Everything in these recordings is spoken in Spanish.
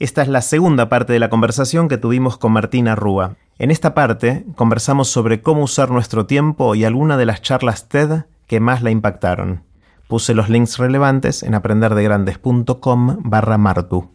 Esta es la segunda parte de la conversación que tuvimos con Martina Rúa. En esta parte conversamos sobre cómo usar nuestro tiempo y algunas de las charlas TED que más la impactaron. Puse los links relevantes en aprenderdegrandes.com barra Martu.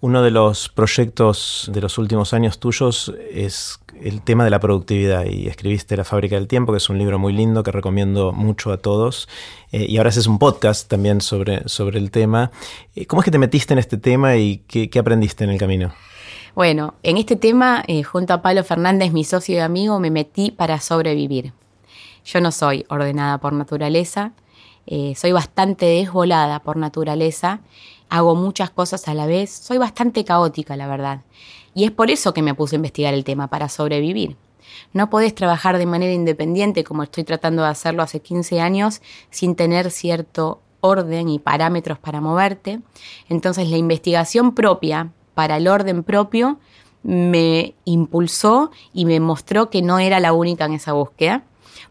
Uno de los proyectos de los últimos años tuyos es el tema de la productividad y escribiste La fábrica del tiempo, que es un libro muy lindo que recomiendo mucho a todos. Eh, y ahora haces un podcast también sobre, sobre el tema. Eh, ¿Cómo es que te metiste en este tema y qué, aprendiste en el camino? Bueno, en este tema, eh, junto a Pablo Fernández, mi socio y amigo, me metí para sobrevivir. Yo no soy ordenada por naturaleza, soy bastante desvolada por naturaleza hago muchas cosas a la vez, soy bastante caótica, la verdad. Y es por eso que me puse a investigar el tema, para sobrevivir. No podés trabajar de manera independiente como estoy tratando de hacerlo hace 15 años sin tener cierto orden y parámetros para moverte. Entonces la investigación propia para el orden propio me impulsó y me mostró que no era la única en esa búsqueda.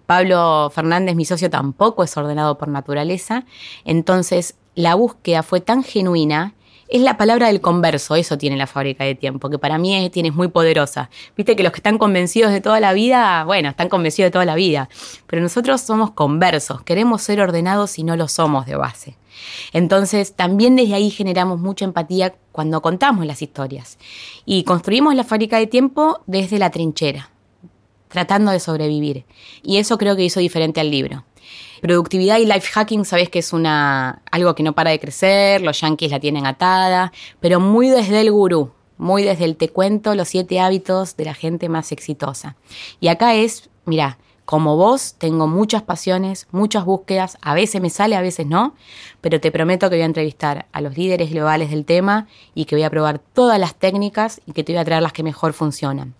Pablo Fernández, mi socio, tampoco es ordenado por naturaleza. Entonces la búsqueda fue tan genuina, es la palabra del converso, eso tiene la fábrica de tiempo, que para mí es, muy poderosa. Viste que los que están convencidos de toda la vida, bueno, están convencidos de toda la vida, pero nosotros somos conversos, queremos ser ordenados y no lo somos de base. Entonces, también desde ahí generamos mucha empatía cuando contamos las historias. Y construimos la fábrica de tiempo desde la trinchera, tratando de sobrevivir. Y eso creo que hizo diferente al libro. Productividad y life hacking, sabes que es una, algo que no para de crecer, los yankees la tienen atada, pero muy desde el gurú, muy desde el te cuento los siete hábitos de la gente más exitosa. Y acá es, mira, como vos tengo muchas pasiones, muchas búsquedas, a veces me sale, a veces no, pero te prometo que voy a entrevistar a los líderes globales del tema y que voy a probar todas las técnicas y que te voy a traer las que mejor funcionan.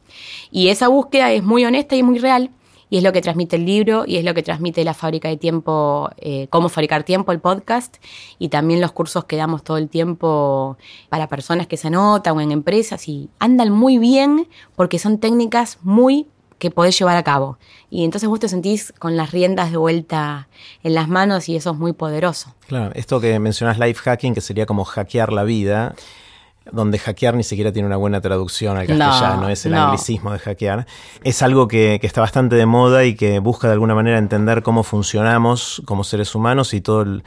Y esa búsqueda es muy honesta y muy real y es lo que transmite el libro y es lo que transmite la fábrica de tiempo, eh, cómo fabricar tiempo, el podcast, y también los cursos que damos todo el tiempo para personas que se anotan o en empresas y andan muy bien porque son técnicas muy que podés llevar a cabo. Y entonces vos te sentís con las riendas de vuelta en las manos y eso es muy poderoso. Claro, esto que mencionas life hacking, que sería como hackear la vida, donde hackear ni siquiera tiene una buena traducción al castellano, es el anglicismo de hackear. Es algo que, está bastante de moda y que busca de alguna manera entender cómo funcionamos como seres humanos y todo el,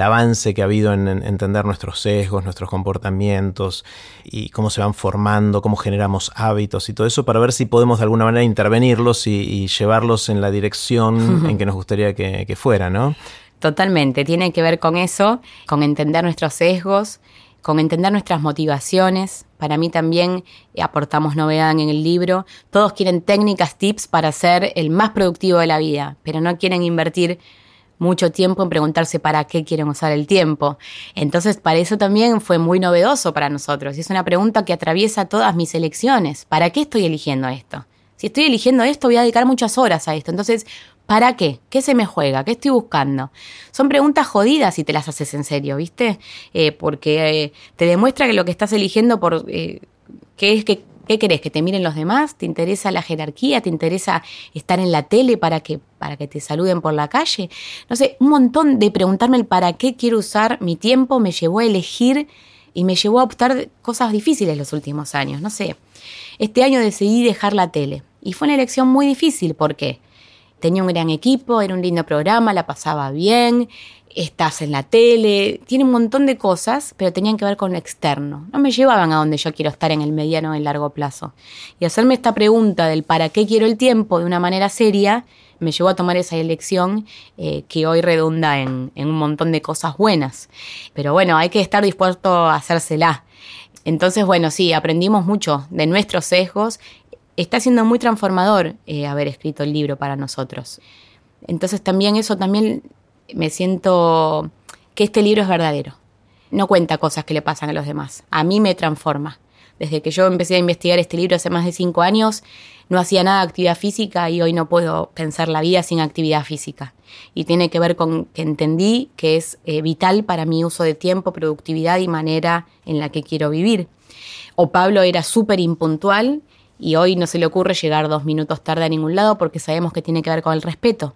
avance que ha habido en, entender nuestros sesgos, nuestros comportamientos y cómo se van formando, cómo generamos hábitos y todo eso para ver si podemos de alguna manera intervenirlos y, llevarlos en la dirección en que nos gustaría que, que fuera, ¿no? Totalmente, tiene que ver con eso, con entender nuestros sesgos, con entender nuestras motivaciones. Para mí también aportamos novedad en el libro. Todos quieren técnicas, tips para ser el más productivo de la vida, pero no quieren invertir mucho tiempo en preguntarse para qué quieren usar el tiempo. Entonces, para eso también fue muy novedoso para nosotros. Es una pregunta que atraviesa todas mis elecciones. ¿Para qué estoy eligiendo esto? Si estoy eligiendo esto, voy a dedicar muchas horas a esto. Entonces, ¿Para qué? ¿Qué se me juega? ¿Qué estoy buscando? Son preguntas jodidas si te las haces en serio, ¿viste? Eh, porque eh, te demuestra que lo que estás eligiendo por... Eh, ¿Qué es que ¿Qué querés? ¿Que te miren los demás? ¿Te interesa la jerarquía? ¿Te interesa estar en la tele para que, para que te saluden por la calle? No sé, un montón de preguntarme el para qué quiero usar mi tiempo me llevó a elegir y me llevó a optar cosas difíciles los últimos años. No sé, este año decidí dejar la tele y fue una elección muy difícil. ¿Por qué? Tenía un gran equipo, era un lindo programa, la pasaba bien, estás en la tele, tiene un montón de cosas, pero tenían que ver con lo externo. No me llevaban a donde yo quiero estar en el mediano o en largo plazo. Y hacerme esta pregunta del para qué quiero el tiempo de una manera seria me llevó a tomar esa elección eh, que hoy redunda en, en, un montón de cosas buenas. Pero bueno, hay que estar dispuesto a hacérsela. Entonces, bueno, sí, aprendimos mucho de nuestros sesgos está siendo muy transformador eh, haber escrito el libro para nosotros. Entonces también eso también me siento que este libro es verdadero. No cuenta cosas que le pasan a los demás. A mí me transforma. Desde que yo empecé a investigar este libro hace más de cinco años, no hacía nada de actividad física y hoy no puedo pensar la vida sin actividad física. Y tiene que ver con que entendí que es eh, vital para mi uso de tiempo, productividad y manera en la que quiero vivir. O Pablo era súper impuntual y hoy no se le ocurre llegar dos minutos tarde a ningún lado porque sabemos que tiene que ver con el respeto.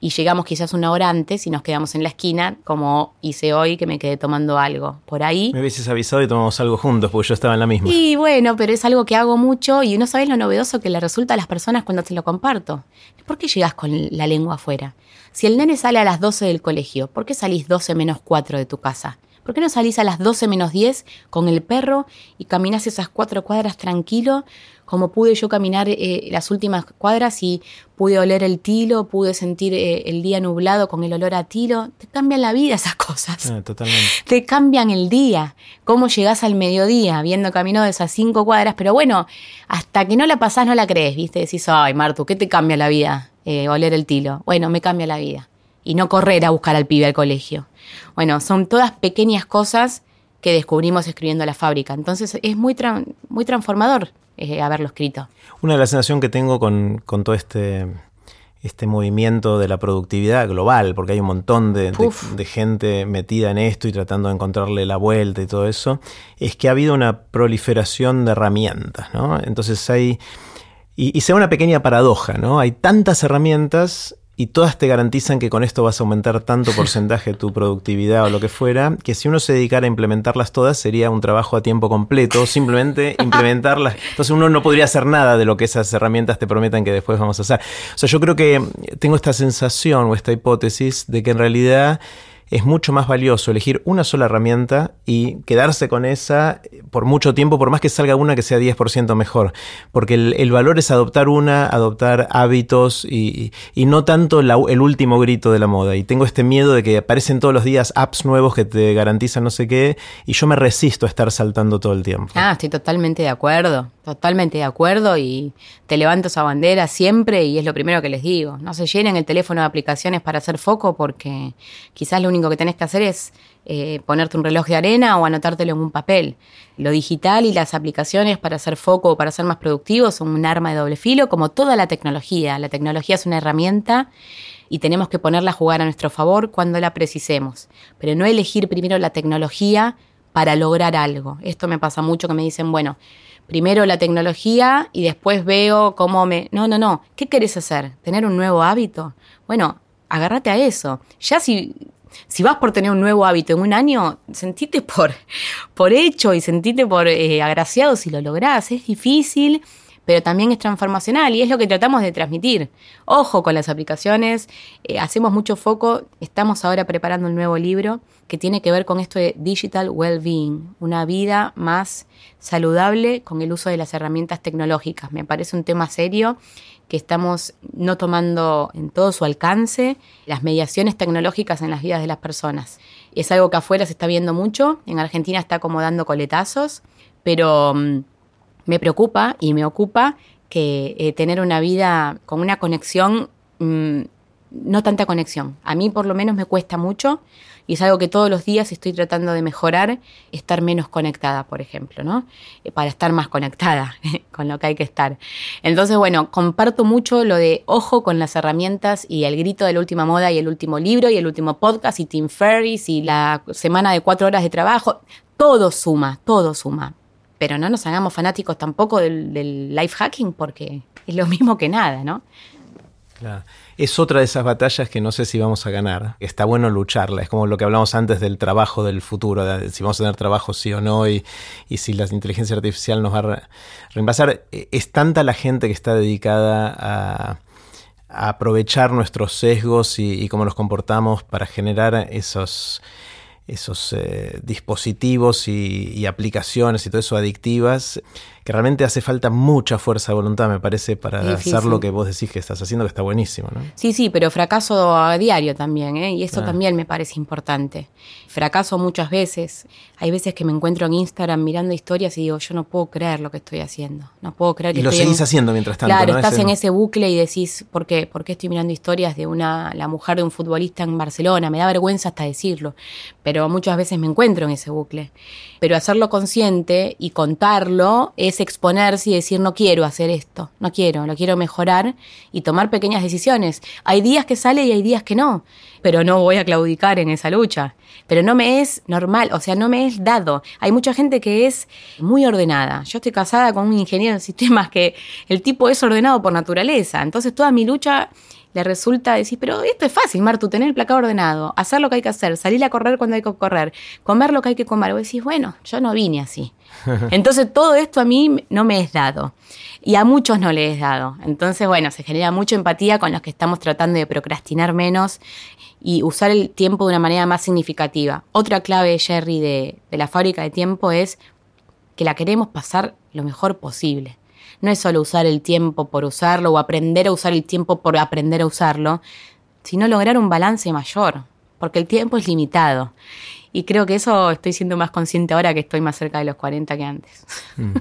y llegamos quizás una hora antes y nos quedamos en la esquina, como hice hoy que me quedé tomando algo. Por ahí. Me hubieses avisado y tomamos algo juntos, porque yo estaba en la misma. Y bueno, pero es algo que hago mucho y no sabes lo novedoso que le resulta a las personas cuando te lo comparto. ¿Por qué llegas con la lengua afuera? Si el nene sale a las 12 del colegio, ¿por qué salís 12 menos 4 de tu casa? ¿Por qué no salís a las 12 menos 10 con el perro y caminás esas cuatro cuadras tranquilo, como pude yo caminar eh, las últimas cuadras y pude oler el tilo, pude sentir eh, el día nublado con el olor a tilo? Te cambian la vida esas cosas. Ah, totalmente. Te cambian el día. Cómo llegás al mediodía viendo camino de esas cinco cuadras, pero bueno, hasta que no la pasás no la crees, ¿viste? Decís, ay, Martu, ¿qué te cambia la vida? Eh, oler el tilo. Bueno, me cambia la vida. Y no correr a buscar al pibe al colegio. Bueno, son todas pequeñas cosas que descubrimos escribiendo la fábrica. Entonces es muy, muy transformador eh, haberlo escrito. Una de las sensaciones que tengo con, todo este, este movimiento de la productividad global, porque hay un montón de, gente metida en esto y tratando de encontrarle la vuelta y todo eso, es que ha habido una proliferación de herramientas, ¿no? Entonces hay... Y, y sea una pequeña paradoja, ¿no? Hay tantas herramientas y todas te garantizan que con esto vas a aumentar tanto porcentaje tu productividad o lo que fuera, que si uno se dedicara a implementarlas todas sería un trabajo a tiempo completo, simplemente implementarlas. Entonces uno no podría hacer nada de lo que esas herramientas te prometan que después vamos a hacer. O sea, yo creo que tengo esta sensación o esta hipótesis de que en realidad es mucho más valioso elegir una sola herramienta y quedarse con esa por mucho tiempo, por más que salga una que sea 10% mejor. Porque el, valor es adoptar una, adoptar hábitos y, no tanto el último grito de la moda. Y tengo este miedo de que aparecen todos los días apps nuevos que te garantizan no sé qué y yo me resisto a estar saltando todo el tiempo. Ah, estoy totalmente de acuerdo. Totalmente de acuerdo y te levanto esa bandera siempre y es lo primero que les digo. No se llenen el teléfono de aplicaciones para hacer foco porque quizás lo único que tenés que hacer es eh, ponerte un reloj de arena o anotártelo en un papel. Lo digital y las aplicaciones para hacer foco o para ser más productivos son un arma de doble filo como toda la tecnología. La tecnología es una herramienta y tenemos que ponerla a jugar a nuestro favor cuando la precisemos. Pero no elegir primero la tecnología para lograr algo. Esto me pasa mucho que me dicen, bueno, primero la tecnología y después veo cómo me... No, no, no. ¿Qué querés hacer? ¿Tener un nuevo hábito? Bueno, agárrate a eso. Ya si, si vas por tener un nuevo hábito en un año, sentite por, por hecho y sentite por eh, agraciado si lo lográs. Es difícil, pero también es transformacional y es lo que tratamos de transmitir. Ojo con las aplicaciones, eh, hacemos mucho foco, estamos ahora preparando un nuevo libro que tiene que ver con esto de digital well-being, una vida más saludable con el uso de las herramientas tecnológicas. Me parece un tema serio que estamos no tomando en todo su alcance las mediaciones tecnológicas en las vidas de las personas. Es algo que afuera se está viendo mucho, en Argentina está como dando coletazos, pero mm, me preocupa y me ocupa que eh, tener una vida con una conexión, mm, no tanta conexión. A mí por lo menos me cuesta mucho y es algo que todos los días estoy tratando de mejorar, estar menos conectada, por ejemplo, ¿no? Eh, para estar más conectada con lo que hay que estar. Entonces, bueno, comparto mucho lo de ojo con las herramientas y el grito de la última moda y el último libro y el último podcast y Tim Ferriss y la semana de cuatro horas de trabajo. Todo suma, todo suma pero no nos hagamos fanáticos tampoco del, life hacking porque es lo mismo que nada, ¿no? Claro. Es otra de esas batallas que no sé si vamos a ganar. Está bueno lucharla. Es como lo que hablamos antes del trabajo del futuro, si vamos a tener trabajo sí o no y, si la inteligencia artificial nos va a reemplazar. E, es tanta la gente que está dedicada a, aprovechar nuestros sesgos y, y cómo nos comportamos para generar esos esos eh, dispositivos y, aplicaciones y todo eso adictivas, que realmente hace falta mucha fuerza de voluntad, me parece, para hacer lo que vos decís que estás haciendo, que está buenísimo. ¿no? Sí, sí, pero fracaso a diario también, ¿eh? y eso también me parece importante. Fracaso muchas veces. Hay veces que me encuentro en Instagram mirando historias y digo, yo no puedo creer lo que estoy haciendo. No puedo creer que Y lo seguís haciendo mientras tanto. Claro, estás en ese bucle y decís, ¿por qué? ¿Por qué estoy mirando historias de una, la mujer de un futbolista en Barcelona? Me da vergüenza hasta decirlo. Pero muchas veces me encuentro en ese bucle. Pero hacerlo consciente y contarlo es exponerse y decir, no quiero hacer esto, no quiero, lo quiero mejorar y tomar pequeñas decisiones. Hay días que sale y hay días que no, pero no voy a claudicar en esa lucha. Pero no me es normal, o sea, no me es dado. Hay mucha gente que es muy ordenada. Yo estoy casada con un ingeniero en sistemas que el tipo es ordenado por naturaleza. Entonces toda mi lucha le resulta decir, pero esto es fácil, Martu, tener el placado ordenado, hacer lo que hay que hacer, salir a correr cuando hay que correr, comer lo que hay que comer. Vos decís, bueno, yo no vine así. Entonces todo esto a mí no me es dado y a muchos no le es dado. Entonces, bueno, se genera mucha empatía con los que estamos tratando de procrastinar menos y usar el tiempo de una manera más significativa. Otra clave, Jerry, de, de la fábrica de tiempo es que la queremos pasar lo mejor posible. No es solo usar el tiempo por usarlo o aprender a usar el tiempo por aprender a usarlo, sino lograr un balance mayor, porque el tiempo es limitado. Y creo que eso estoy siendo más consciente ahora que estoy más cerca de los 40 que antes. Mm.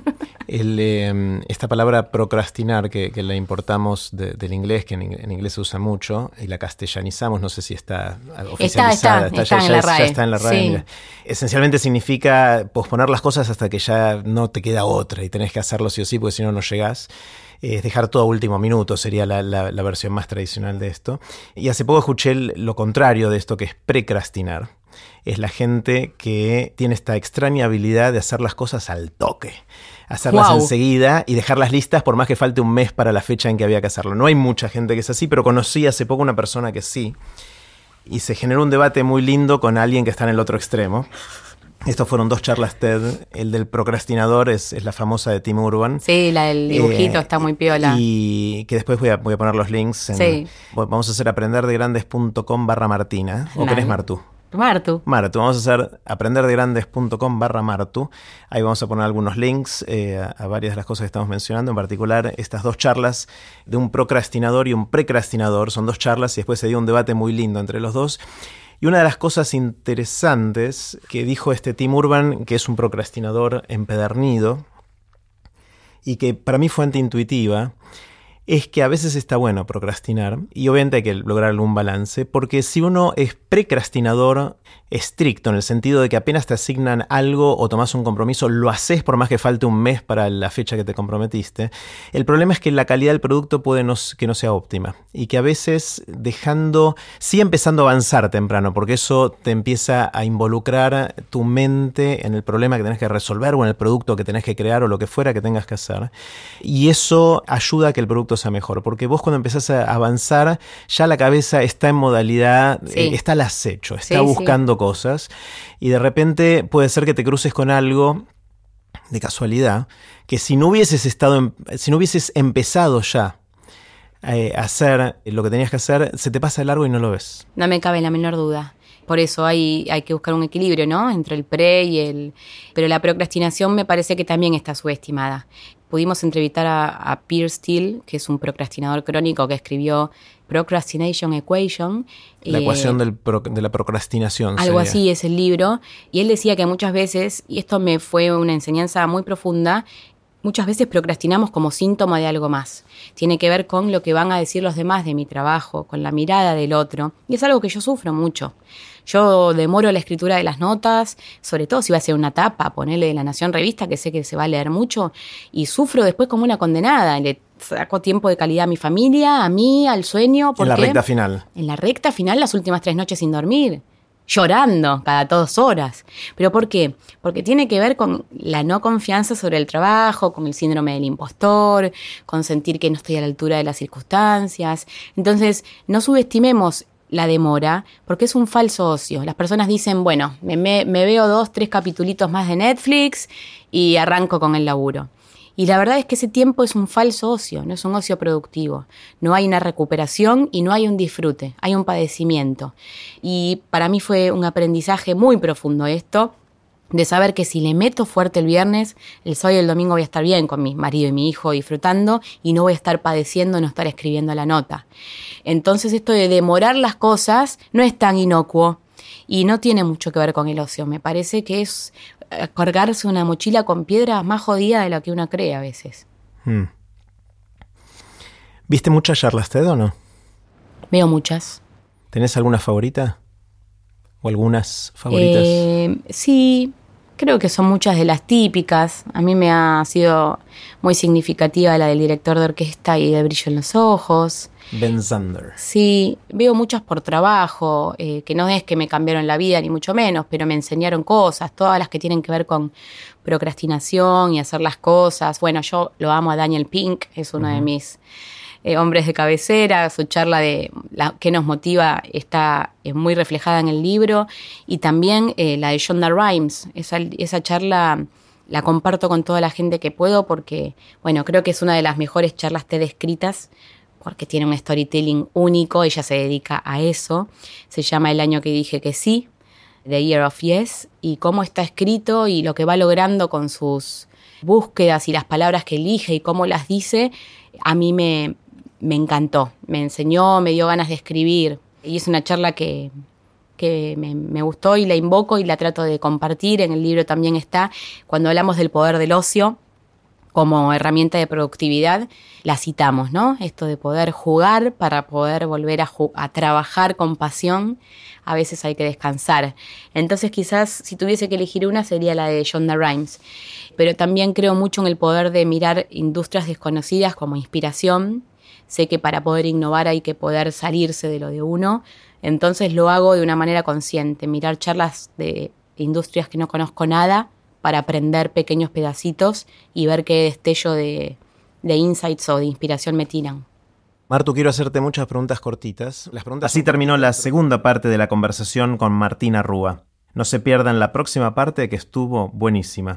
Em, esta palabra procrastinar, que, la importamos del inglés, que en, inglés se usa mucho, y la castellanizamos, no sé si está oficializada. Está, está, está, en la RAE. está en la RAE. Esencialmente significa posponer las cosas hasta que ya no te queda otra y tenés que hacerlo sí o sí, porque si no, no llegás es dejar todo a último minuto, sería la, la, versión más tradicional de esto. Y hace poco escuché lo contrario de esto, que es precrastinar es la gente que tiene esta extraña habilidad de hacer las cosas al toque. Hacerlas enseguida y dejarlas listas por más que falte un mes para la fecha en que había que hacerlo. No hay mucha gente que es así, pero conocí hace poco una persona que sí. Y se generó un debate muy lindo con alguien que está en el otro extremo. Estos fueron dos charlas TED. El del procrastinador es, la famosa de Tim Urban. Sí, la del dibujito eh, está muy piola. Y que después voy a, voy a poner los links. sí. Vamos a hacer aprenderdegrandes.com barra Martina. ¿O querés Martu? Martu. Martu. Vamos a hacer aprenderdegrandes.com barra Martu. Ahí vamos a poner algunos links eh, a, varias de las cosas que estamos mencionando, en particular estas dos charlas de un procrastinador y un precrastinador. Son dos charlas y después se dio un debate muy lindo entre los dos. Y una de las cosas interesantes que dijo este Tim Urban, que es un procrastinador empedernido, y que para mí fue antiintuitiva, es que a veces está bueno procrastinar y obviamente hay que lograr algún balance, porque si uno es precrastinador estricto, en el sentido de que apenas te asignan algo o tomas un compromiso, lo haces por más que falte un mes para la fecha que te comprometiste, el problema es que la calidad del producto puede que no sea óptima y que a veces dejando, sí empezando a avanzar temprano, porque eso te empieza a involucrar tu mente en el problema que tenés que resolver o en el producto que tenés que crear o lo que fuera que tengas que hacer. Y eso ayuda a que el producto mejor, porque vos cuando empezás a avanzar, ya la cabeza está en modalidad, eh, está al acecho, está buscando cosas, y de repente puede ser que te cruces con algo de casualidad, que si no hubieses estado, si no hubieses empezado ya eh, a hacer lo que tenías que hacer, se te pasa de largo y no lo ves. No me cabe la menor duda. Por eso hay, hay que buscar un equilibrio, ¿no? Entre el pre y el... Pero la procrastinación me parece que también está subestimada. Pudimos entrevistar a, a Pierre Steele, que es un procrastinador crónico que escribió Procrastination Equation. La ecuación eh, de la procrastinación. Algo así es el libro. Y él decía que muchas veces, y esto me fue una enseñanza muy profunda, muchas veces procrastinamos como síntoma de algo más. Tiene que ver con lo que van a decir los demás de mi trabajo, con la mirada del otro. Y es algo que yo sufro mucho. Yo demoro la escritura de las notas, sobre todo si va a ser una tapa, ponerle La Nación Revista, que sé que se va a leer mucho, y sufro después como una condenada. Le saco tiempo de calidad a mi familia, a mí, al sueño. en la recta final. En la recta final, las últimas tres noches sin dormir llorando cada dos horas. ¿Pero por qué? Porque tiene que ver con la no confianza sobre el trabajo, con el síndrome del impostor, con sentir que no estoy a la altura de las circunstancias. Entonces, no subestimemos la demora, porque es un falso ocio. Las personas dicen, bueno, me, veo dos, tres capitulitos más de Netflix y arranco con el laburo. Y la verdad es que ese tiempo es un falso ocio, no es un ocio productivo. No hay una recuperación y no hay un disfrute, hay un padecimiento. Y para mí fue un aprendizaje muy profundo esto, de saber que si le meto fuerte el viernes, el sábado y el domingo voy a estar bien con mi marido y mi hijo disfrutando y no voy a estar padeciendo no estar escribiendo la nota. Entonces esto de demorar las cosas no es tan inocuo y no tiene mucho que ver con el ocio. Me parece que es cargarse una mochila con piedras más jodida de lo que uno cree a veces. Hmm. ¿Viste muchas charlas TED o no? Veo muchas. ¿Tenés alguna favorita? ¿O algunas favoritas? Eh, sí, creo que son muchas de las típicas. A mí me ha sido muy significativa la del director de orquesta y de Brillo en los Ojos. Ben Zander. Sí, veo muchas por trabajo, eh, que no es que me cambiaron la vida, ni mucho menos, pero me enseñaron cosas, todas las que tienen que ver con procrastinación y hacer las cosas. Bueno, yo lo amo a Daniel Pink, es uno de mis eh, Hombres de Cabecera, su charla de la, qué nos motiva está muy reflejada en el libro, y también eh, la de Shonda Rhimes, esa, esa charla la comparto con toda la gente que puedo porque, bueno, creo que es una de las mejores charlas TED escritas porque tiene un storytelling único, ella se dedica a eso, se llama El año que dije que sí, The Year of Yes, y cómo está escrito y lo que va logrando con sus búsquedas y las palabras que elige y cómo las dice, a mí me, me encantó, me enseñó, me dio ganas de escribir, y es una charla que, que me, gustó y la invoco y la trato de compartir. En el libro también está, cuando hablamos del poder del ocio como herramienta de productividad, la citamos, ¿no? Esto de poder jugar para poder volver a, trabajar con pasión, a veces hay que descansar. Entonces quizás si tuviese que elegir una sería la de Shonda Rhimes. Pero también creo mucho en el poder de mirar industrias desconocidas como inspiración. Sé que para poder innovar hay que poder salirse de lo de uno, entonces lo hago de una manera consciente, mirar charlas de industrias que no conozco nada para aprender pequeños pedacitos y ver qué destello de, insights o de inspiración me tiran. Martu, quiero hacerte muchas preguntas cortitas. Las preguntas Así terminó la segunda parte de la conversación con Martina Rúa. No se pierdan la próxima parte que estuvo buenísima.